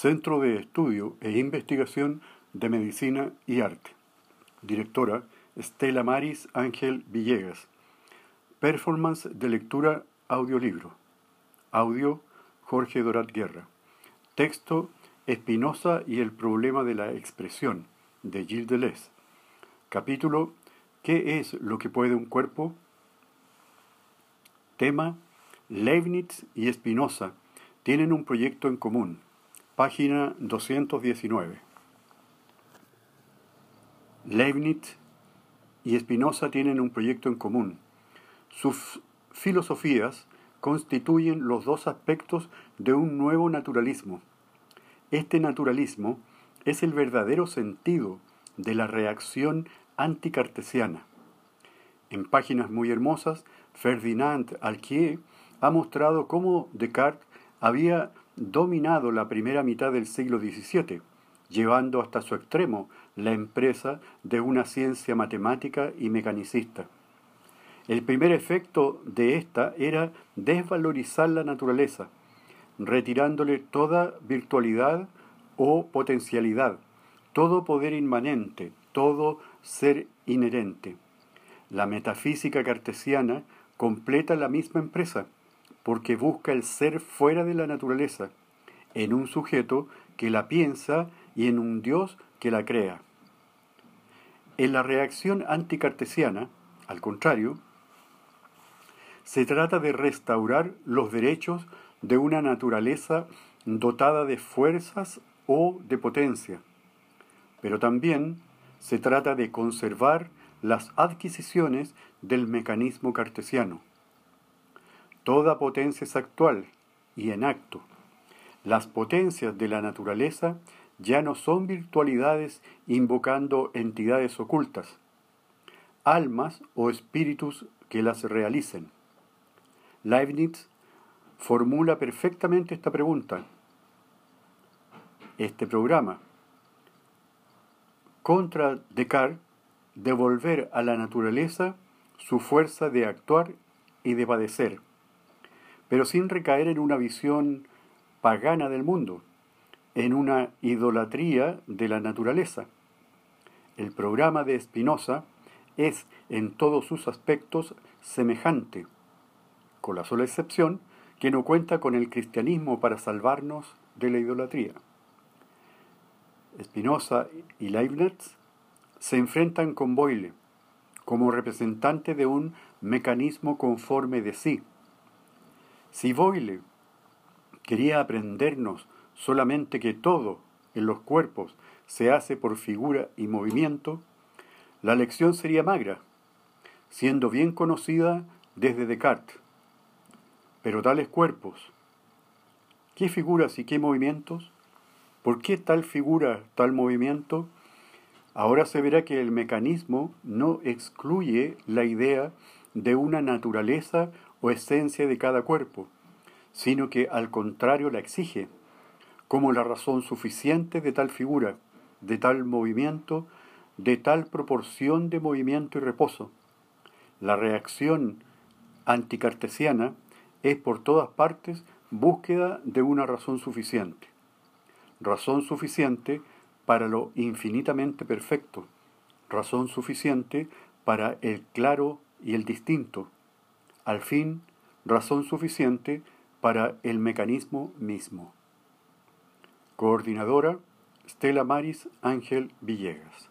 Centro de Estudio e Investigación de Medicina y Arte. Directora Estela Maris Ángel Villegas. Performance de lectura audiolibro. Audio Jorge Dorat Guerra. Texto Espinosa y el problema de la expresión de Gilles Deleuze. Capítulo ¿Qué es lo que puede un cuerpo? Tema Leibniz y Espinosa tienen un proyecto en común. Página 219. Leibniz y Spinoza tienen un proyecto en común. Sus filosofías constituyen los dos aspectos de un nuevo naturalismo. Este naturalismo es el verdadero sentido de la reacción anticartesiana. En páginas muy hermosas, Ferdinand Alquier ha mostrado cómo Descartes había dominado la primera mitad del siglo XVII, llevando hasta su extremo la empresa de una ciencia matemática y mecanicista. El primer efecto de esta era desvalorizar la naturaleza, retirándole toda virtualidad o potencialidad, todo poder inmanente, todo ser inherente. La metafísica cartesiana completa la misma empresa porque busca el ser fuera de la naturaleza, en un sujeto que la piensa y en un Dios que la crea. En la reacción anticartesiana, al contrario, se trata de restaurar los derechos de una naturaleza dotada de fuerzas o de potencia, pero también se trata de conservar las adquisiciones del mecanismo cartesiano. Toda potencia es actual y en acto. Las potencias de la naturaleza ya no son virtualidades invocando entidades ocultas, almas o espíritus que las realicen. Leibniz formula perfectamente esta pregunta. Este programa contra Descartes devolver a la naturaleza su fuerza de actuar y de padecer pero sin recaer en una visión pagana del mundo, en una idolatría de la naturaleza. El programa de Spinoza es en todos sus aspectos semejante, con la sola excepción que no cuenta con el cristianismo para salvarnos de la idolatría. Spinoza y Leibniz se enfrentan con Boyle como representante de un mecanismo conforme de sí, si Boyle quería aprendernos solamente que todo en los cuerpos se hace por figura y movimiento, la lección sería magra, siendo bien conocida desde Descartes. Pero tales cuerpos, ¿qué figuras y qué movimientos? ¿Por qué tal figura, tal movimiento? Ahora se verá que el mecanismo no excluye la idea de una naturaleza o esencia de cada cuerpo, sino que al contrario la exige, como la razón suficiente de tal figura, de tal movimiento, de tal proporción de movimiento y reposo. La reacción anticartesiana es por todas partes búsqueda de una razón suficiente. Razón suficiente para lo infinitamente perfecto. Razón suficiente para el claro y el distinto al fin razón suficiente para el mecanismo mismo. Coordinadora Stella Maris Ángel Villegas.